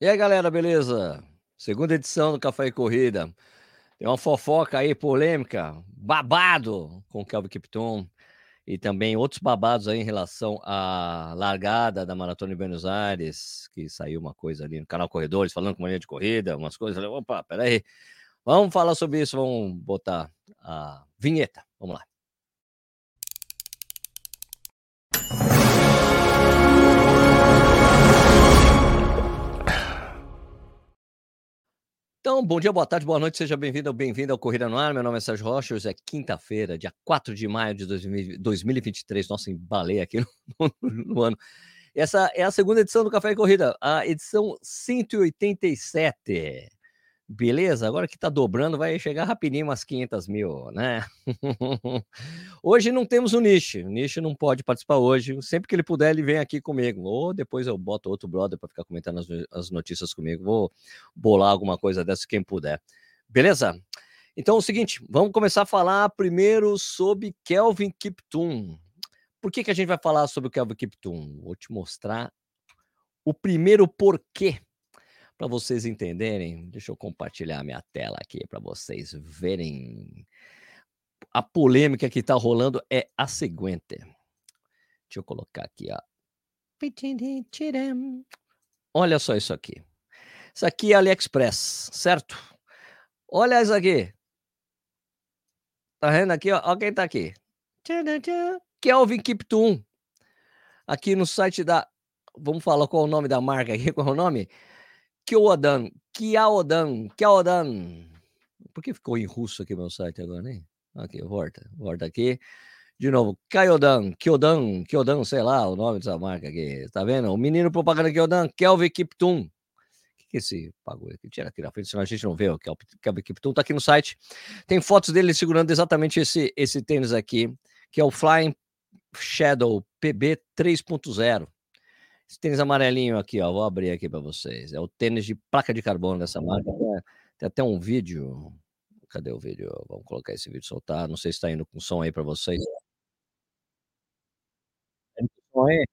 E aí, galera, beleza? Segunda edição do Café e Corrida. Tem uma fofoca aí, polêmica, babado com o Kelvin Kipton e também outros babados aí em relação à largada da Maratona de Buenos Aires, que saiu uma coisa ali no canal Corredores, falando com uma linha de corrida, umas coisas. Falei, opa, peraí. Vamos falar sobre isso, vamos botar a vinheta. Vamos lá. Então, bom dia, boa tarde, boa noite, seja bem-vindo ou bem-vindo ao Corrida no Ar. Meu nome é Sérgio Rocha, hoje é quinta-feira, dia 4 de maio de 2023. Nossa, embalei aqui no, no, no, ano. Essa é a segunda edição do Café e Corrida, a edição 187. Beleza? Agora que tá dobrando, vai chegar rapidinho umas 500 mil, né? hoje não temos o Nish. O Nish não pode participar hoje. Sempre que ele puder, ele vem aqui comigo. Ou depois eu boto outro brother para ficar comentando as, as, notícias comigo. Vou bolar alguma coisa dessa, quem puder. Beleza? Então é o seguinte, vamos começar a falar primeiro sobre Kelvin Kiptum. Por que, que a gente vai falar sobre o Kelvin Kiptum? Vou te mostrar o primeiro porquê para vocês entenderem, deixa eu compartilhar minha tela aqui para vocês verem. A polêmica que está rolando é a seguinte. Deixa eu colocar aqui, ó. Olha só isso aqui. Isso aqui é AliExpress, certo? Olha isso aqui. Tá vendo aqui, ó? Olha quem tá aqui. Kelvin Kiptum. Aqui no site da. Vamos falar qual é o nome da marca aqui? Qual é o nome? Kyodan, Kyaodan, Kyaodan. Por que ficou em russo aqui meu site agora, hein? Aqui, volta, volta aqui. De novo, Kyodan, Kyodan, Kyodan, sei lá o nome dessa marca aqui. Tá vendo? O menino propaganda Kyodan, Kelvin Kiptum. Que, que é esse bagulho aqui? Tira aqui na frente, senão a gente não vê o Kelvin Kiptum. Tá aqui no site. Tem fotos dele segurando exatamente esse, esse tênis aqui, que é o Flying Shadow PB 3.0. Esse tênis amarelinho aqui, ó, vou abrir aqui para vocês. É o tênis de placa de carbono dessa marca. Tem até um vídeo. Cadê o vídeo? Vamos colocar esse vídeo soltar. Não sei se está indo com som aí para vocês. Tá indo com som aí?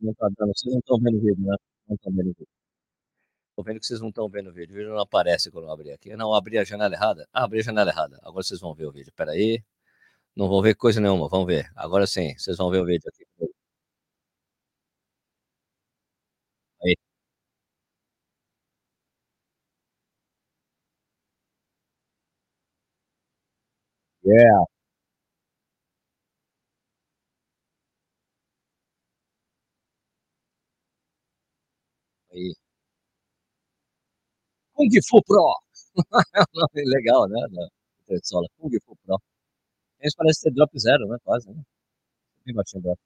Não tá dando. Vocês não estão vendo o vídeo, né? Não estão vendo o vídeo. Tô vendo que vocês não estão vendo o vídeo. O vídeo não aparece quando eu abrir aqui. Não, abri a janela errada. Ah, abri a janela errada. Agora vocês vão ver o vídeo. Pera aí. Não vão ver coisa nenhuma, vamos ver. Agora sim, vocês vão ver o vídeo aqui. Aí. Yeah. Aí. Kung Fu Pro. É legal, né, da Kung Fu Pro. Esse parece ser drop zero, né? Quase, né? Bem baixinho drop.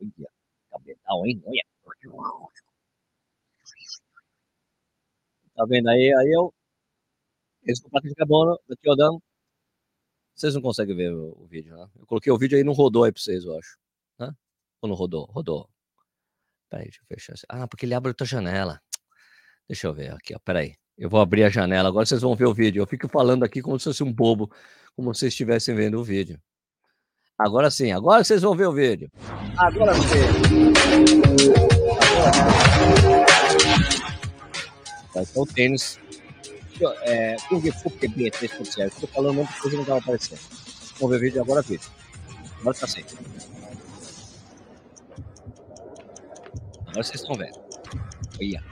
Olha, cabedal, hein? Olha. Tá vendo aí? Aí eu. Esse com placa de carbono, daqui rodando. Vocês não conseguem ver o, o, vídeo, né? Eu coloquei o vídeo aí não rodou aí pra vocês, eu acho. Né? Ou não rodou? Rodou. Peraí, deixa eu fechar. Ah, porque ele abre outra janela. Deixa eu ver aqui, ó. Peraí. Eu vou abrir a janela, agora vocês vão ver o vídeo. Eu fico falando aqui como se fosse um bobo, como se vocês estivessem vendo o vídeo. Agora sim, agora vocês vão ver o vídeo. Agora sim. Então, o tênis. É, Kung Fu PB 3.0. Estou falando muita coisa não estava aparecendo. Vamos ver o vídeo agora, vídeo. Agora está sem. Agora vocês estão vendo. Olha.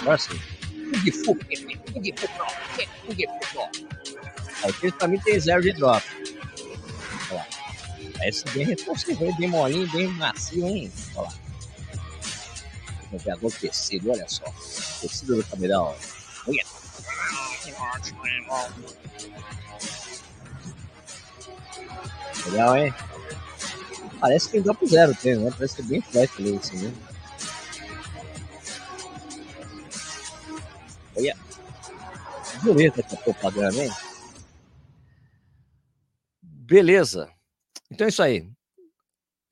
Agora sim. Kung Fu, Kung Fu Pro, Kung Fu pra mim tem zero de drop. Olha lá. Esse bem reforçado, bem molinho, bem macio, hein? Olha lá. O tecido, olha só. O tecido do cabelão, olha. Legal, hein? Parece que tem drop zero, tem, né? Parece que é bem flat ali, assim, né? Olha. Bonita essa propaganda, hein? Beleza. Então é isso aí.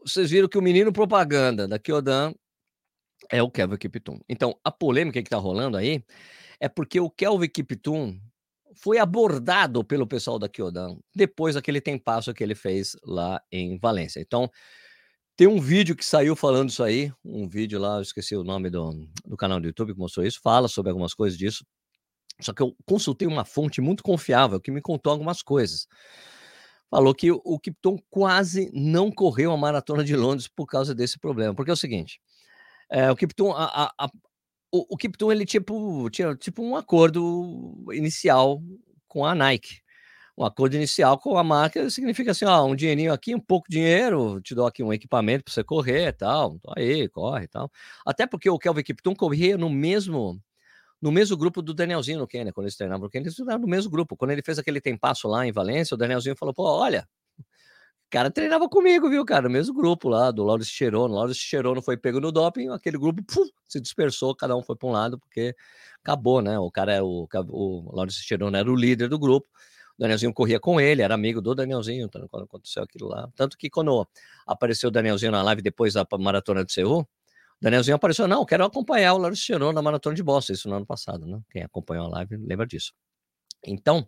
Vocês viram que o menino propaganda da Kyodan é o Kelvin Kiptum. Então, a polêmica que está rolando aí é porque o Kelvin Kiptum foi abordado pelo pessoal da Kyodan depois daquele tempasso que ele fez lá em Valência. Então, tem um vídeo que saiu falando isso aí, um vídeo lá, eu esqueci o nome do, do canal do YouTube que mostrou isso, fala sobre algumas coisas disso. Só que eu consultei uma fonte muito confiável que me contou algumas coisas. Falou que o Kipton quase não correu a maratona de Londres por causa desse problema. Porque é o seguinte: é, o Kipton, a, a, a, o, o Kipton ele tipo, tinha tipo um acordo inicial com a Nike um acordo inicial com a marca significa assim, ó, um dinheirinho aqui, um pouco de dinheiro, te dou aqui um equipamento para você correr tal, aí, corre tal. Até porque o Kelvin Kipton corria no mesmo no mesmo grupo do Danielzinho no Quênia, quando eles treinavam no Quênia, eles treinavam no mesmo grupo. Quando ele fez aquele tempasso lá em Valência, o Danielzinho falou, pô, olha, cara treinava comigo, viu, cara, no mesmo grupo lá, do Laurence Cherono. O Laurence Cherono foi pego no doping, aquele grupo puf, se dispersou, cada um foi para um lado, porque acabou, né? O cara, é o, o Laurence Cherono era o líder do grupo, Danielzinho corria com ele, era amigo do Danielzinho então, quando aconteceu aquilo lá. Tanto que quando apareceu o Danielzinho na live depois da maratona de Seul, o Danielzinho apareceu, não, quero acompanhar o Lauro Cheron na maratona de Boston, isso no ano passado, né? Quem acompanhou a live lembra disso. Então,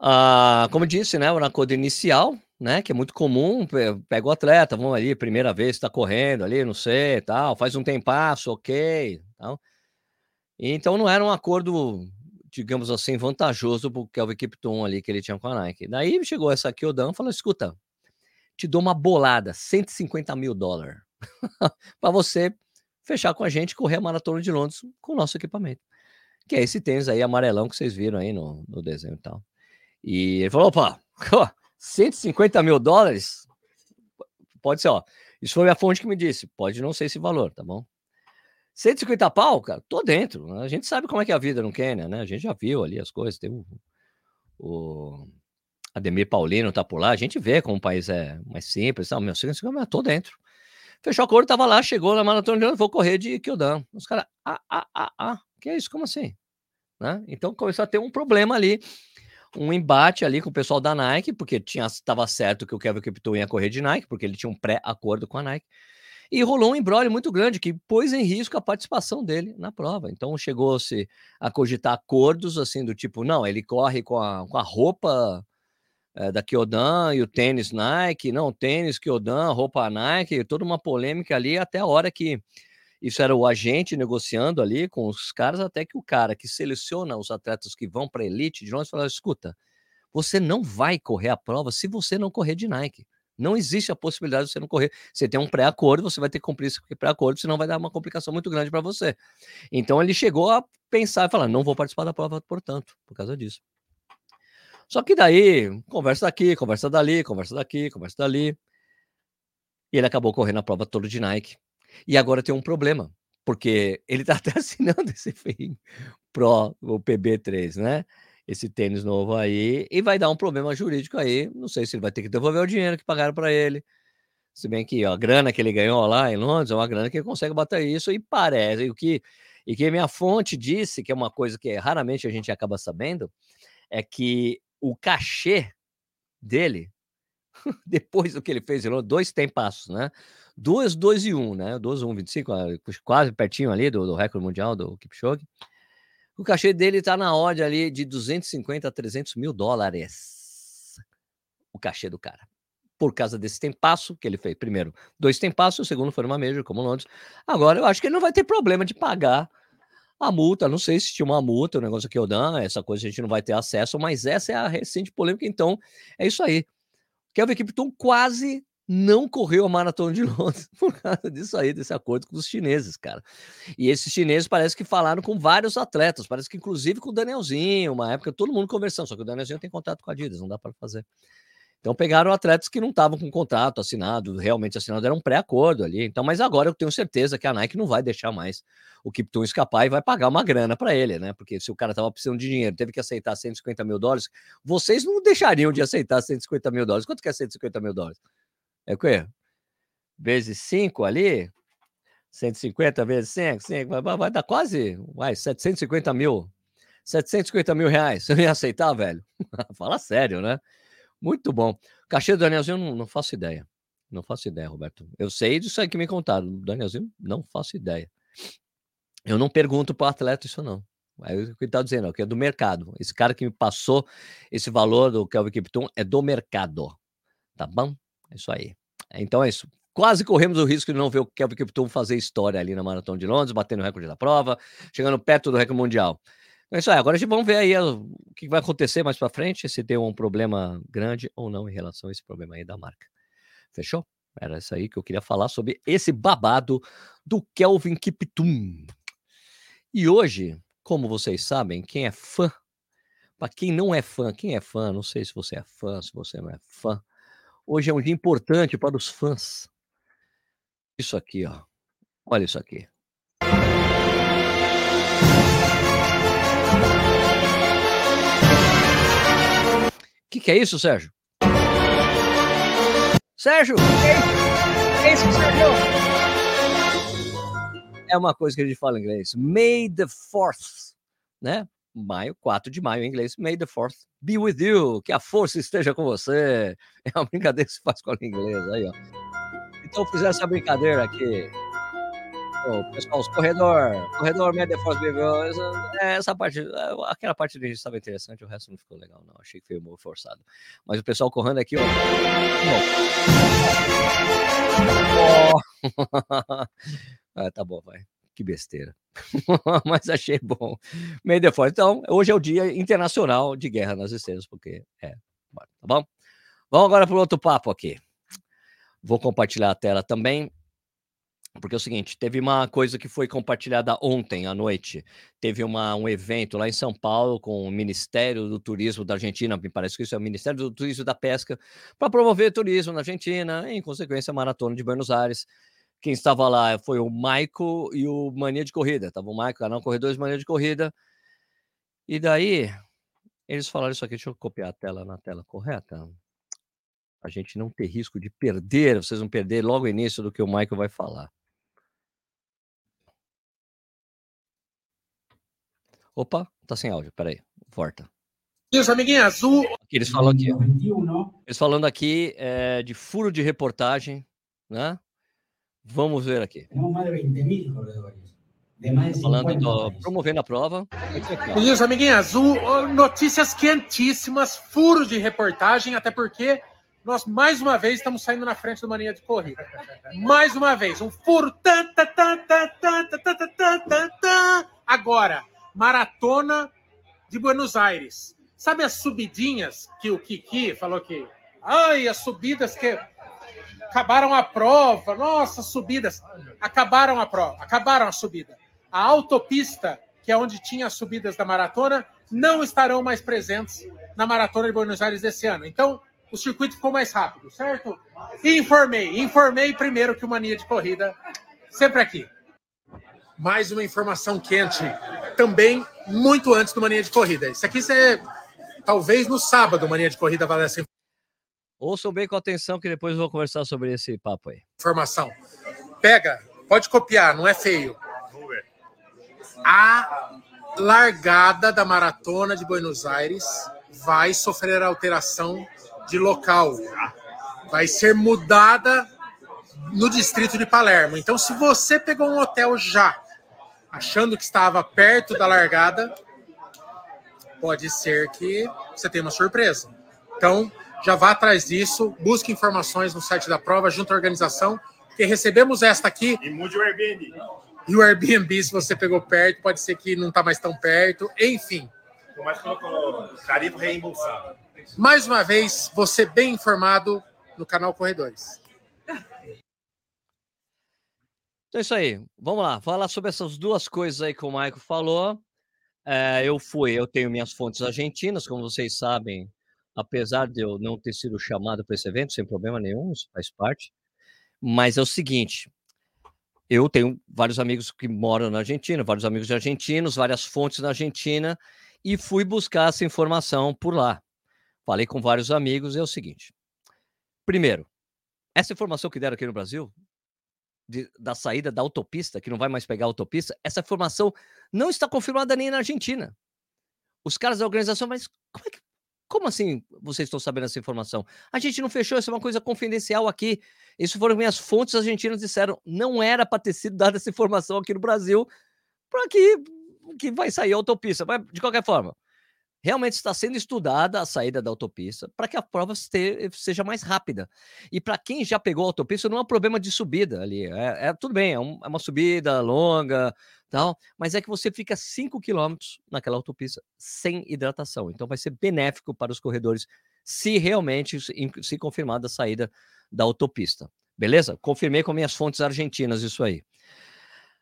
ah, como disse, né, na coda inicial, né, que é muito comum, pega o atleta, vamos ali, primeira vez está correndo ali, não sei, tal, faz um tempasso, ok, tal. Então não era um acordo digamos assim, vantajoso pro Kelvin Kipton ali que ele tinha com a Nike. Daí chegou essa aqui, o Dan, falou: escuta, te dou uma bolada, 150 mil dólares, para você fechar com a gente correr a maratona de Londres com o nosso equipamento. Que é esse tênis aí amarelão que vocês viram aí no, no desenho e tal. E ele falou: opa, 150 mil dólares? Pode ser, ó. Isso foi a fonte que me disse. Pode não ser esse valor, tá bom? 150 pau, cara, tô dentro. A gente sabe como é que é a vida no Quênia, né? A gente já viu ali as coisas. Tem o, o Ademir Paulino tá por lá. A gente vê como o país é mais simples. Sabe? Meu, 150, tô dentro. Fechou a cor, tava lá, chegou na maratona vou correr de Kyodan. Os caras, ah, ah, ah, ah, que é isso? Como assim? Né? Então começou a ter um problema ali, um embate ali com o pessoal da Nike, porque tinha estava certo que o Kevin Kipton ia correr de Nike, porque ele tinha um pré-acordo com a Nike. E rolou um embrólio muito grande que pôs em risco a participação dele na prova. Então chegou-se a cogitar acordos assim do tipo, não, ele corre com a, com a roupa é, da Kyodan e o tênis Nike, não, tênis Kyodan, roupa Nike, toda uma polêmica ali até a hora que isso era o agente negociando ali com os caras, até que o cara que seleciona os atletas que vão para a elite de nós falou: escuta, você não vai correr a prova se você não correr de Nike. Não existe a possibilidade de você não correr. Você tem um pré-acordo, você vai ter que cumprir esse pré-acordo, senão vai dar uma complicação muito grande para você. Então ele chegou a pensar e falar: não vou participar da prova, portanto, por causa disso. Só que daí, conversa daqui, conversa dali, conversa daqui, conversa dali. E ele acabou correndo a prova toda de Nike. E agora tem um problema, porque ele está até assinando esse FEI Pro, o PB3, né? Esse tênis novo aí e vai dar um problema jurídico aí. Não sei se ele vai ter que devolver o dinheiro que pagaram para ele. Se bem que ó, a grana que ele ganhou lá em Londres é uma grana que ele consegue bater isso e parece o que e que minha fonte disse que é uma coisa que raramente a gente acaba sabendo é que o cachê dele depois do que ele fez em Londres, dois tem passos, né? Duas, dois e um, né? Dois, um, 25, quase pertinho ali do, do recorde mundial do Kipchoge. O cachê dele está na ordem ali de 250 a 300 mil dólares. O cachê do cara. Por causa desse tempasso que ele fez. Primeiro, dois tempassos, o segundo foi uma Major, como Londres. Agora, eu acho que ele não vai ter problema de pagar a multa. Não sei se tinha uma multa, o negócio que eu dou, essa coisa a gente não vai ter acesso, mas essa é a recente polêmica. Então, é isso aí. Kelvin Kipton quase não correu a maratona de Londres por causa disso aí, desse acordo com os chineses, cara. E esses chineses parece que falaram com vários atletas, parece que inclusive com o Danielzinho, uma época todo mundo conversando, só que o Danielzinho tem contato com a Adidas, não dá para fazer. Então pegaram atletas que não estavam com contrato assinado, realmente assinado, era um pré-acordo ali. Então, mas agora eu tenho certeza que a Nike não vai deixar mais o Kipton escapar e vai pagar uma grana para ele, né? Porque se o cara tava precisando de dinheiro, teve que aceitar 150 mil dólares, vocês não deixariam de aceitar 150 mil dólares. Quanto que é 150 mil dólares? É o quê? Vezes 5 ali, 150 vezes 5, 5 vai, vai dar quase vai, 750 mil. 750 mil reais. Você não ia aceitar, velho? Fala sério, né? Muito bom. Cachê do Danielzinho, não, não faço ideia. Não faço ideia, Roberto. Eu sei disso aí que me contaram. Danielzinho, não faço ideia. Eu não pergunto para o atleta isso, não. É o que está dizendo, que é do mercado. Esse cara que me passou esse valor do Kelvin Kipton é do mercado. Tá bom? Isso aí. Então é isso. Quase corremos o risco de não ver o Kelvin Kipton fazer história ali na Maratona de Londres, batendo o recorde da prova, chegando perto do recorde mundial. É isso aí. Agora a gente vamos ver aí o que vai acontecer mais para frente, se tem um problema grande ou não em relação a esse problema aí da marca. Fechou? Era isso aí que eu queria falar sobre esse babado do Kelvin Kiptum. E hoje, como vocês sabem, quem é fã, para quem não é fã, quem é fã, não sei se você é fã, se você não é fã, hoje é um dia importante para os fãs. Isso aqui, ó. Olha isso aqui. O que, que é isso, Sérgio? Sérgio, que é isso, Sérgio? É uma coisa que a gente fala em inglês. May the 4th, né? Maio, 4 de maio em inglês. May the 4th be with you. Que a força esteja com você. É uma brincadeira que se faz com a inglês aí, ó. Então, fizer essa brincadeira aqui o pessoal, os corredor, corredor, média force é, essa parte, é, aquela parte que estava interessante, o resto não ficou legal, não. Achei que foi um forçado. Mas o pessoal correndo aqui, ó. Oh. ah, tá bom, vai. Que besteira. Mas achei bom. Meio de forte. Então, hoje é o Dia Internacional de Guerra nas Estrelas, porque é. Tá bom? Vamos agora para outro papo aqui. Vou compartilhar a tela também. Porque é o seguinte, teve uma coisa que foi compartilhada ontem à noite. Teve uma, um evento lá em São Paulo com o Ministério do Turismo da Argentina, me parece que isso é o Ministério do Turismo e da Pesca, para promover turismo na Argentina, em consequência, a Maratona de Buenos Aires. Quem estava lá foi o Maico e o Mania de Corrida. Estava o Maico, canal Corredores Mania de Corrida. E daí, eles falaram isso aqui, deixa eu copiar a tela na tela correta. A gente não ter risco de perder, vocês vão perder logo o início do que o Michael vai falar. Opa, tá sem áudio, peraí, volta. Isso, amiguinho azul. Eles falam aqui, eles falando aqui é, de furo de reportagem, né? Vamos ver aqui. Temos mais de 20 mil corredores. Falando do, promovendo a prova. Isso, amiguinho azul. Notícias quentíssimas, furos de reportagem, até porque nós mais uma vez estamos saindo na frente do Mania de Corrida. Mais uma vez, um furo. Agora, Maratona de Buenos Aires. Sabe as subidinhas que o Kiki falou que. Ai, as subidas que acabaram a prova. Nossa, subidas. Acabaram a prova, acabaram a subida. A autopista, que é onde tinha as subidas da maratona, não estarão mais presentes na Maratona de Buenos Aires desse ano. Então, o circuito ficou mais rápido, certo? Informei, informei primeiro que o Mania de Corrida, sempre aqui. Mais uma informação quente também muito antes do Mania de Corrida. Isso aqui você talvez no sábado Mania de Corrida vale essa Ouçam bem com atenção que depois eu vou conversar sobre esse papo aí. Informação. Pega, pode copiar, não é feio. A largada da maratona de Buenos Aires vai sofrer alteração de local. Vai ser mudada no distrito de Palermo. Então, se você pegou um hotel já achando que estava perto da largada, pode ser que você tenha uma surpresa. Então, já vá atrás disso, busque informações no site da prova, junto à organização, porque recebemos esta aqui. E mude o Airbnb. E o Airbnb, se você pegou perto, pode ser que não está mais tão perto, enfim. Mas colocou tarifa reembolsado. Mais uma vez, você bem informado no canal Corredores. Então é isso aí. Vamos lá. Falar sobre essas duas coisas aí que o Maico falou. É, eu fui, eu tenho minhas fontes argentinas, como vocês sabem, apesar de eu não ter sido chamado para esse evento, sem problema nenhum, isso faz parte. Mas é o seguinte: eu tenho vários amigos que moram na Argentina, vários amigos argentinos, várias fontes na Argentina, e fui buscar essa informação por lá. Falei com vários amigos, e é o seguinte. Primeiro, essa informação que deram aqui no Brasil de, da saída da autopista, que não vai mais pegar a autopista, essa informação não está confirmada nem na Argentina. Os caras da organização, mas como, é que, como assim vocês estão sabendo essa informação? A gente não fechou, isso é uma coisa confidencial aqui. Isso foram minhas fontes argentinas disseram, não era para ter sido dada essa informação aqui no Brasil, para que que vai sair a autopista. Mas, de qualquer forma, realmente está sendo estudada a saída da autopista para que a prova seja mais rápida. E para quem já pegou a autopista, não é um problema de subida ali. É, é tudo bem, é, um, é, uma subida longa, tal, mas é que você fica 5 quilômetros naquela autopista sem hidratação. Então vai ser benéfico para os corredores se realmente se confirmar a saída da autopista. Beleza? Confirmei com minhas fontes argentinas isso aí.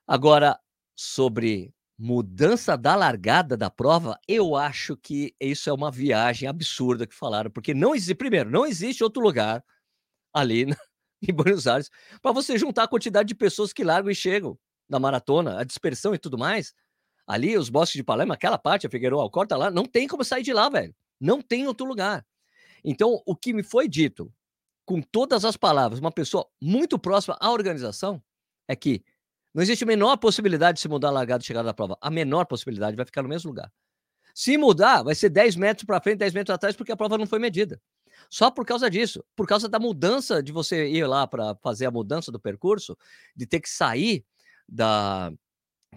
Agora, sobre mudança da largada da prova, eu acho que isso é uma viagem absurda que falaram, porque não existe, primeiro, não existe outro lugar ali na, em Buenos Aires para você juntar a quantidade de pessoas que largam e chegam na maratona, a dispersão e tudo mais. Ali, os bosques de Palermo, aquela parte, a Figueiredo Alcorta lá, não tem como sair de lá, velho. Não tem outro lugar. Então, o que me foi dito, com todas as palavras, uma pessoa muito próxima à organização, é que não existe a menor possibilidade de se mudar a largada e chegada da prova. A menor possibilidade vai ficar no mesmo lugar. Se mudar, vai ser 10 metros para frente, 10 metros atrás, porque a prova não foi medida. Só por causa disso, por causa da mudança de você ir lá para fazer a mudança do percurso, de ter que sair da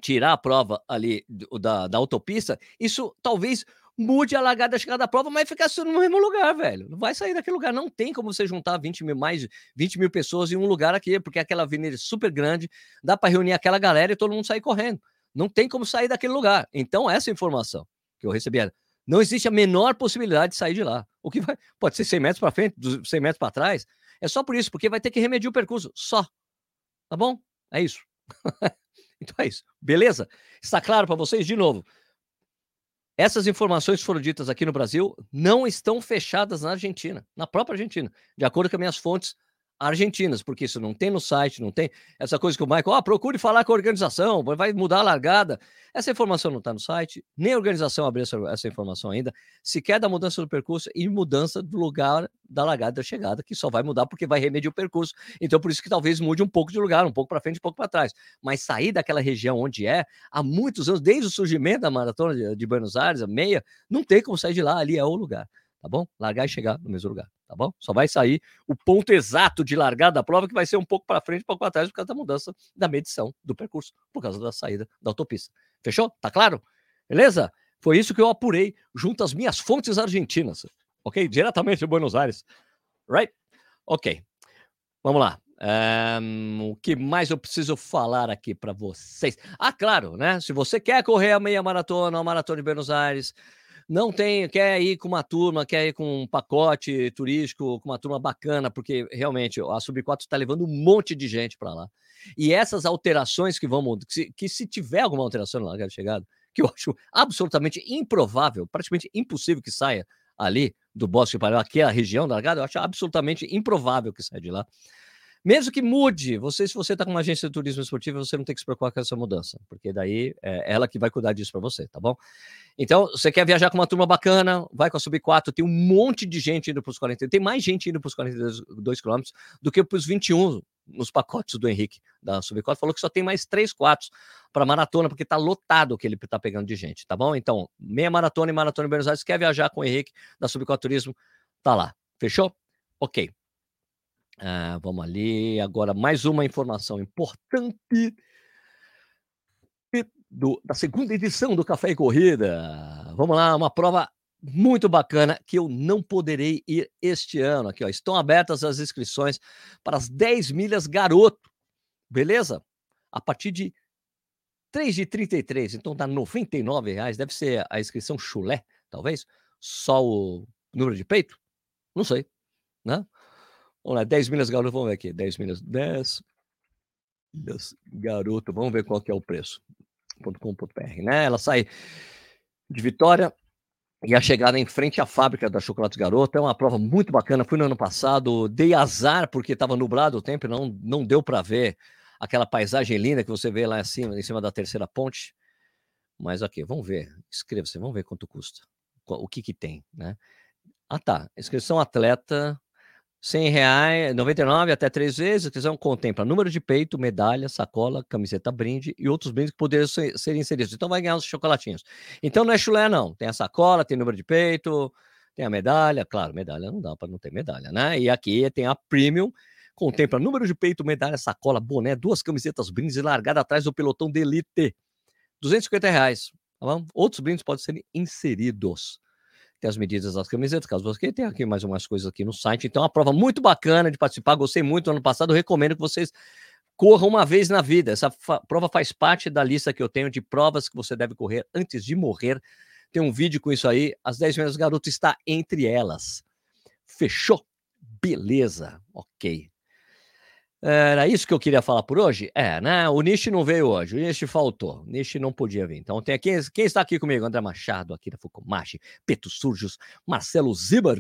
tirar a prova ali da, da autopista, isso talvez mude a largada da chegada da prova, mas ficar no mesmo lugar, velho. Não vai sair daquele lugar. Não tem como você juntar 20 mil, mais 20 mil pessoas em um lugar aqui, porque aquela avenida é super grande, dá para reunir aquela galera e todo mundo sair correndo. Não tem como sair daquele lugar. Então, essa informação que eu recebi era, não existe a menor possibilidade de sair de lá. O que vai, pode ser 100 metros para frente, 100 metros para trás. É só por isso, porque vai ter que remediar o percurso. Só. Tá bom? É isso. então é isso. Beleza? Está claro para vocês? De novo, essas informações foram ditas aqui no Brasil não estão fechadas na Argentina, na própria Argentina, de acordo com as minhas fontes argentinas, porque isso não tem no site, não tem essa coisa que o Michael, ah, procure falar com a organização, vai mudar a largada. Essa informação não está no site, nem a organização abriu essa, essa, informação ainda, sequer da mudança do percurso e mudança do lugar da largada da chegada, que só vai mudar porque vai remediar o percurso. Então, por isso que talvez mude um pouco de lugar, um pouco para frente, um pouco para trás. Mas sair daquela região onde é, há muitos anos, desde o surgimento da maratona de, de Buenos Aires, a meia, não tem como sair de lá, ali é o lugar tá bom? Largar e chegar no mesmo lugar, tá bom? Só vai sair o ponto exato de largada da prova, que vai ser um pouco para frente, um pouco para trás, por causa da mudança da medição do percurso, por causa da saída da autopista. Fechou? Tá claro? Beleza? Foi isso que eu apurei junto às minhas fontes argentinas, ok? Diretamente de Buenos Aires. Right? Ok. Vamos lá. Um, o que mais eu preciso falar aqui para vocês? Ah, claro, né? Se você quer correr a meia maratona, a maratona de Buenos Aires, não tem, quer ir com uma turma, quer ir com um pacote turístico, com uma turma bacana, porque realmente a Sub 4 está levando um monte de gente para lá. E essas alterações que vão que se, que se tiver alguma alteração na largada de chegada, que eu acho absolutamente improvável, praticamente impossível que saia ali do Bosque Pará, aquela região da largada, eu acho absolutamente improvável que saia de lá. Mesmo que mude, você, se você está com uma agência de turismo esportivo, você não tem que se preocupar com essa mudança, porque daí é ela que vai cuidar disso para você, tá bom? Então, você quer viajar com uma turma bacana, vai com a Sub 4, tem um monte de gente indo para os 42, tem mais gente indo para os 42 quilômetros do que para os 21 nos pacotes do Henrique da Sub 4, falou que só tem mais 3 quartos para maratona, porque está lotado o que ele está pegando de gente, tá bom? Então, meia maratona e maratona em Buenos Aires, quer viajar com o Henrique da Sub 4 Turismo, tá lá. Fechou? Ok. Ah, vamos ali. Agora, mais uma informação importante do, da segunda edição do Café e Corrida. Vamos lá, uma prova muito bacana que eu não poderei ir este ano. Aqui, ó, estão abertas as inscrições para as 10 milhas garoto. Beleza? A partir de 3 de 33, então dá 99 reais. Deve ser a inscrição chulé, talvez. Só o número de peito? Não sei, né? Vamos lá, 10 milhas garoto, vamos ver aqui. 10 milhas, 10 milhas garoto, vamos ver qual que é o preço. .com.br, né? Ela sai de Vitória e a chegada em frente à fábrica da Chocolates Garoto é uma prova muito bacana. Fui no ano passado, dei azar porque estava nublado o tempo, não não deu para ver aquela paisagem linda que você vê lá em cima, em cima da terceira ponte. Mas ok, vamos ver. Inscreva-se, vamos ver quanto custa. O que que tem, né? Ah tá, inscrição atleta 100 reais, 99 até três vezes. A inscrição contempla número de peito, medalha, sacola, camiseta brinde e outros brindes que poderiam ser, ser inseridos. Então vai ganhar os chocolatinhos. Então não é chulé, não. Tem a sacola, tem número de peito, tem a medalha. Claro, medalha não dá para não ter medalha, né? E aqui tem a premium, contempla número de peito, medalha, sacola, boné, duas camisetas brindes e largada atrás do pelotão de elite. 250 reais. Tá bom? Outros brindes podem ser inseridos. Tem as medidas das camisetas, caso você tenha aqui mais umas coisas aqui no site. Então, é uma prova muito bacana de participar. Gostei muito ano passado. recomendo que vocês corram uma vez na vida. Essa prova faz parte da lista que eu tenho de provas que você deve correr antes de morrer. Tem um vídeo com isso aí. As 10 melhores garotas está entre elas. Fechou? Beleza. Ok. Era isso que eu queria falar por hoje? É, né? O Nishi não veio hoje, o Nishi faltou, o Nishi não podia vir. Então tem aqui, quem está aqui comigo? André Machado, Akira Fukumashi, Peto Surjos, Marcelo Ziber,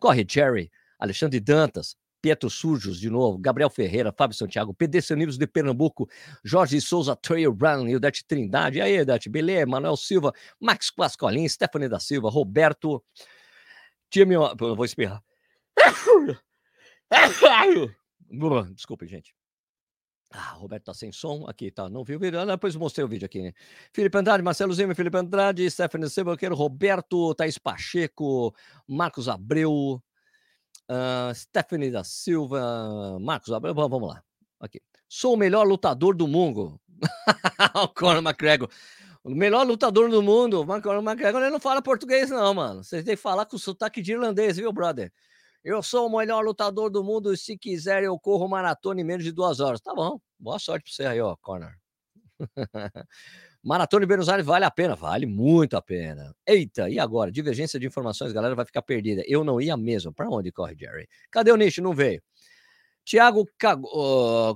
Corre Cherry, Alexandre Dantas, Pietro Surjos de novo, Gabriel Ferreira, Fábio Santiago, PD Sanivos de Pernambuco, Jorge Souza, Trail Run, Ildete Trindade, aí, Ildete, beleza? Manuel Silva, Max Pascolin, Stephanie da Silva, Roberto, Tia Meu... Vou espirrar. Desculpe, gente. Ah, Roberto tá sem som aqui, tá? Não viu o vídeo? Ah, depois mostrei o vídeo aqui, né? Felipe Andrade, Marcelo Zima, Felipe Andrade, Stephanie Silvaqueiro, Roberto, Thaís Pacheco, Marcos Abreu, uh, Stephanie da Silva, Marcos Abreu, vamos lá. Aqui. Sou o melhor lutador do mundo. o Conor McGregor. O melhor lutador do mundo. O Conor McGregor ele não fala português, não, mano. Você tem que falar com sotaque de irlandês, viu, brother? Eu sou o melhor lutador do mundo se quiser eu corro maratona em menos de duas horas. Tá bom, boa sorte pra você aí, ó, Connor. maratona em Buenos Aires vale a pena? Vale muito a pena. Eita, e agora? Divergência de informações, galera vai ficar perdida. Eu não ia mesmo. Pra onde corre, Jerry? Cadê o nicho? Não veio. Tiago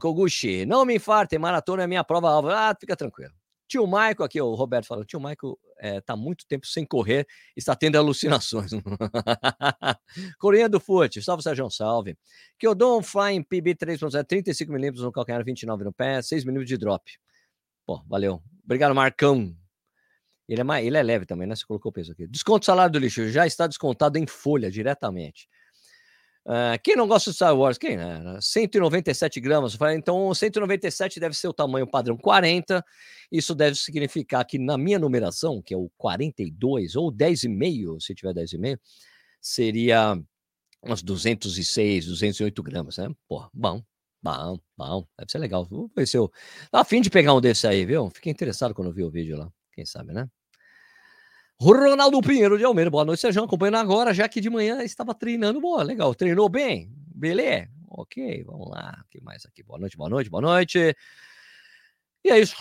Koguchi, não me infartem, maratona é minha prova-alvo. Ah, fica tranquilo. Tio Maico, aqui o Roberto falou, tio Maico está eh, muito tempo sem correr, está tendo alucinações. Corinha do Fute, salve Sérgio, salve. Um Flying PB 3.0, 35 milímetros no calcanhar, 29 no pé, 6 milímetros de drop. Pô, valeu. Obrigado, Marcão. Ele é, ele é leve também, né? Você colocou o peso aqui. Desconto salário do lixo, já está descontado em folha diretamente. Uh, quem não gosta de Star Wars? Quem? Né? 197 gramas. Então, 197 deve ser o tamanho padrão 40. Isso deve significar que na minha numeração, que é o 42 ou 10,5, se tiver 10,5, seria uns 206, 208 gramas, né? Pô, bom, bom, bom. Deve ser legal. Vou ver se eu. Tá a fim de pegar um desse aí, viu? Fiquei interessado quando vi o vídeo lá. Quem sabe, né? Ronaldo Pinheiro de Almeida. Boa noite, Sérgio. Acompanhando agora, já que de manhã estava treinando. Boa, legal. Treinou bem? Beleza? Ok, vamos lá. O que mais aqui? Boa noite, boa noite, boa noite. E é isso.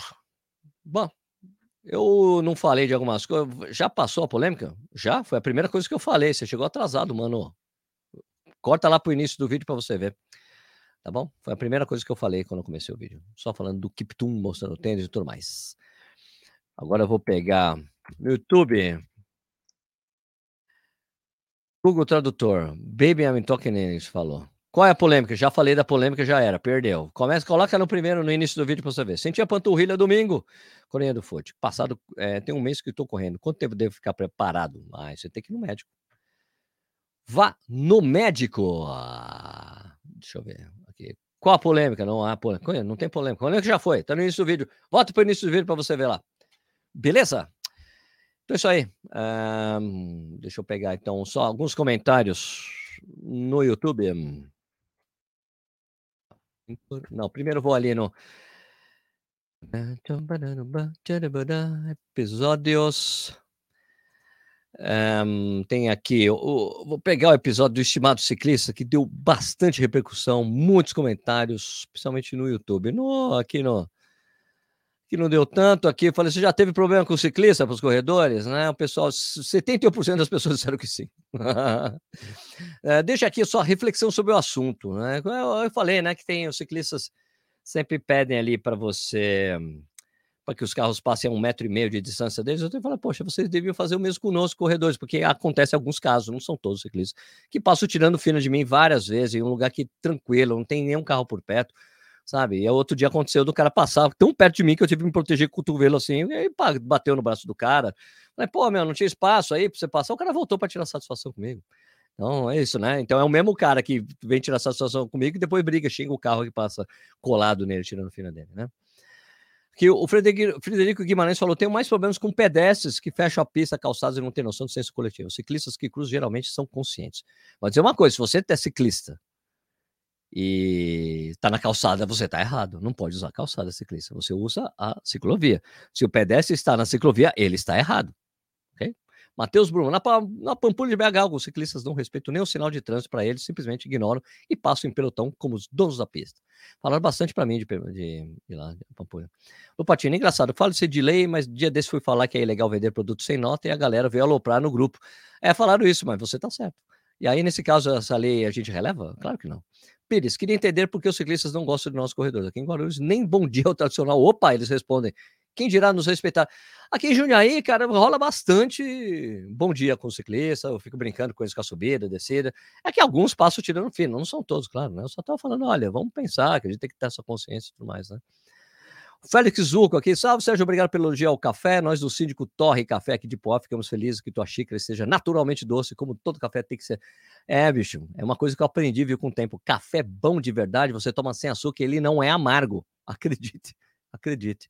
Bom, eu não falei de algumas coisas. Já passou a polêmica? Já? Foi a primeira coisa que eu falei. Você chegou atrasado, mano. Corta lá pro início do vídeo para você ver. Tá bom? Foi a primeira coisa que eu falei quando eu comecei o vídeo. Só falando do Kiptum, mostrando tênis e tudo mais. Agora eu vou pegar no YouTube. Google Tradutor. Baby I'm talking English falou. Qual é a polêmica? Já falei da polêmica, já era, perdeu. Começa, coloca no primeiro, no início do vídeo para você ver. Senti a panturrilha domingo, Coreia do Fute. Passado, é, tem um mês que estou correndo. Quanto tempo devo ficar preparado? Ah, você tem que ir no médico. Vá no médico. Deixa eu ver aqui. Qual a polêmica? Não há polêmica. Não tem polêmica. A polêmica já foi. Está no início do vídeo. Volta para o início do vídeo para você ver lá. Beleza? Então é isso aí. Deixa eu pegar então só alguns comentários no YouTube. Não, primeiro vou ali no. Episódios. Um, tem aqui, eu, vou pegar o episódio do Estimado Ciclista, que deu bastante repercussão, muitos comentários, principalmente no YouTube. No, aqui no, que não deu tanto aqui. falei, você já teve problema com o ciclista, para os corredores? Né? O pessoal, 71% das pessoas disseram que sim. é, deixa aqui só reflexão sobre o assunto. Né? Eu, eu falei né, que tem os ciclistas sempre pedem ali para você para que os carros passem a um metro e meio de distância deles, eu tenho que falar, poxa, vocês deviam fazer o mesmo conosco, corredores, porque acontece alguns casos, não são todos ciclistas, que passam tirando fina de mim várias vezes, em um lugar que tranquilo, não tem nenhum carro por perto, sabe? E outro dia aconteceu do cara passar tão perto de mim que eu tive que me proteger com o cotovelo assim, e aí bateu no braço do cara. Falei, pô, meu, não tinha espaço aí pra você passar. O cara voltou para tirar satisfação comigo. Então é isso, né? Então é o mesmo cara que vem tirar satisfação comigo e depois briga, xinga o carro que passa colado nele, tirando fina dele, né? Que o Frederico Guimarães falou: tem mais problemas com pedestres que fecham a pista, calçados e não tem noção do senso coletivo. Ciclistas que cruzam geralmente são conscientes. Vou dizer uma coisa: se você é ciclista e está na calçada, você está errado. Não pode usar calçada ciclista. Você usa a ciclovia. Se o pedestre está na ciclovia, ele está errado. Ok? Matheus Bruno, na, na Pampulha de BH, alguns ciclistas não respeitam nem o sinal de trânsito para eles, simplesmente ignoram e passam em pelotão como os donos da pista. Falaram bastante para mim de, de, de, lá, de Pampulha. O Patinho, engraçado, falo de delay, mas dia desse fui falar que é ilegal vender produto sem nota e a galera veio aloprar no grupo. É, falaram isso, mas você tá certo. E aí, nesse caso, essa lei a gente releva? Claro que não. Pires, queria entender por que os ciclistas não gostam de nossos corredores. Aqui em Guarulhos, nem bom dia ao tradicional. Opa, eles respondem. Quem dirá nos respeitar? Aqui em Jundiaí, cara, rola bastante bom dia com o ciclista. Eu fico brincando com eles com a subida, descida. É que alguns passam tirando fino, não são todos, claro, né? Eu só estava falando, olha, vamos pensar que a gente tem que ter essa consciência e tudo mais, né? Félix Zuco aqui, salve Sérgio, obrigado pelo elogio ao café. Nós do Síndico Torre Café aqui de Poá ficamos felizes que tua xícara seja naturalmente doce, como todo café tem que ser. É, bicho, é uma coisa que eu aprendi, viu, com o tempo. Café bom de verdade, você toma sem açúcar, ele não é amargo. Acredite, acredite.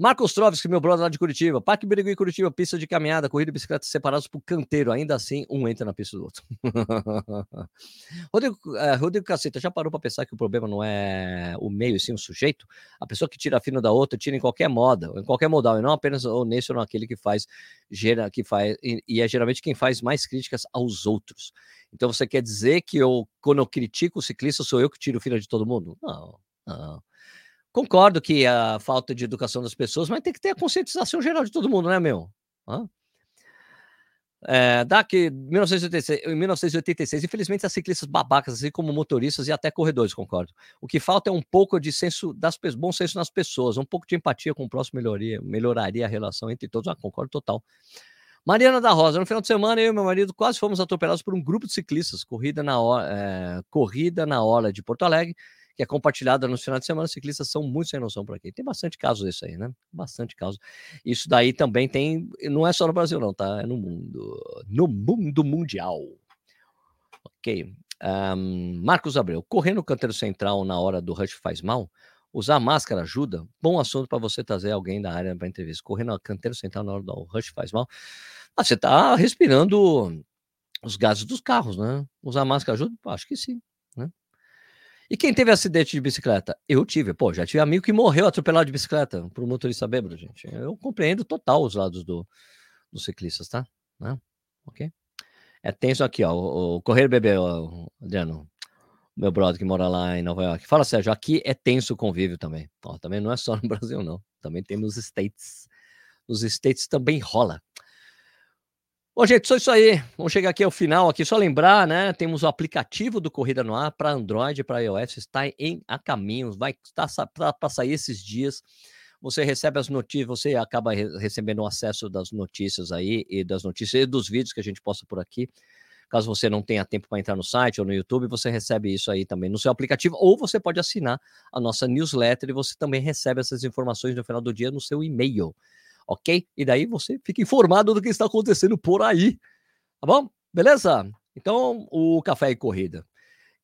Marcos Trovski, meu brother lá de Curitiba. Parque Birigui, Curitiba, pista de caminhada, corrida e bicicleta separados por canteiro. Ainda assim, um entra na pista do outro. Rodrigo, é, Rodrigo Caceta, já parou para pensar que o problema não é o meio, sim o sujeito? A pessoa que tira a fino da outra, tira em qualquer moda, em qualquer modal, e não apenas ou nesse ou naquele que faz, gera, que faz, e, e é geralmente quem faz mais críticas aos outros. Então você quer dizer que eu, quando eu critico o ciclista, sou eu que tiro o fino de todo mundo? Não, não. Concordo que a falta de educação das pessoas, mas tem que ter a conscientização geral de todo mundo, né, meu? Hã? É, DAC 1986, em 1986, infelizmente as ciclistas babacas, assim como motoristas e até corredores, concordo. O que falta é um pouco de senso das bom senso nas pessoas, um pouco de empatia com o próximo melhoria, melhoraria a relação entre todos. Ah, concordo total. Mariana da Rosa, no final de semana, eu e meu marido quase fomos atropelados por um grupo de ciclistas, corrida na é, corrida na hora de Porto Alegre que é compartilhada no final de semana, ciclistas são muito sem noção por aqui. Tem bastante casos disso aí, né? Bastante casos. Isso daí também tem, não é só no Brasil não, tá? É no mundo, no mundo mundial. Ok. Um, Marcos Abreu, correr no canteiro central na hora do rush faz mal? Usar máscara ajuda? Bom assunto para você trazer alguém da área para entrevista. Correr no canteiro central na hora do rush faz mal? Ah, você está respirando os gases dos carros, né? Usar máscara ajuda? Acho que sim. E quem teve acidente de bicicleta? Eu tive. Pô, já tive amigo que morreu atropelado de bicicleta por um motorista bêbado, gente. Eu compreendo total os lados do, dos ciclistas, tá? Né? Ok? É tenso aqui, ó. O, o Correio Bebê, ó, Adriano, meu brother que mora lá em Nova York. Fala, Sérgio, aqui é tenso o convívio também. Ó, também não é só no Brasil, não. Também tem nos States. Nos States também rola. Bom, gente, só isso aí. Vamos chegar aqui ao final aqui. Só lembrar, né? Temos o aplicativo do Corrida no Ar para Android e para iOS. Está em a caminho. Vai estar para sair esses dias. Você recebe as notícias, você acaba recebendo o acesso das notícias aí e das notícias e dos vídeos que a gente posta por aqui. Caso você não tenha tempo para entrar no site ou no YouTube, você recebe isso aí também no seu aplicativo, ou você pode assinar a nossa newsletter e você também recebe essas informações no final do dia no seu e-mail ok? E daí você fica informado do que está acontecendo por aí, tá bom? Beleza? Então, o Café e Corrida,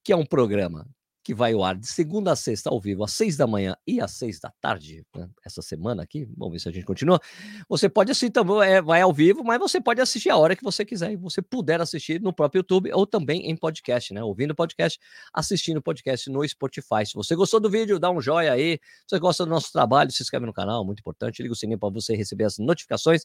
que é um programa que vai ao ar de segunda a sexta ao vivo, às seis da manhã e às seis da tarde, né? essa semana aqui. Vamos ver se a gente continua. Você pode assistir também, é, vai ao vivo, mas você pode assistir a hora que você quiser e você puder assistir no próprio YouTube ou também em podcast, né? Ouvindo podcast, assistindo podcast no Spotify. Se você gostou do vídeo, dá um joinha aí. Se você gosta do nosso trabalho, se inscreve no canal, muito importante. Liga o sininho para você receber as notificações.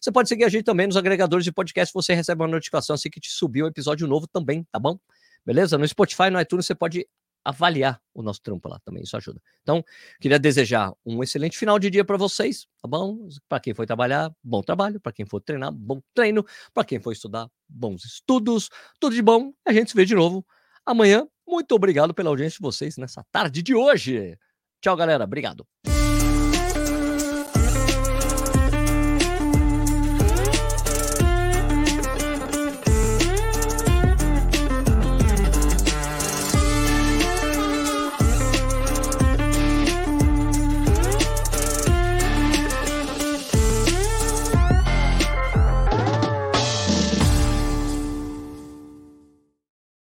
Você pode seguir a gente também nos agregadores de podcast, você recebe uma notificação assim que te subiu um episódio novo também, tá bom? Beleza? No Spotify, no iTunes, você pode avaliar o nosso trampo lá também, isso ajuda. Então, queria desejar um excelente final de dia para vocês, tá bom? Para quem foi trabalhar, bom trabalho, para quem for treinar, bom treino, para quem for estudar, bons estudos, tudo de bom. A gente se vê de novo amanhã. Muito obrigado pela audiência de vocês nessa tarde de hoje. Tchau, galera. Obrigado.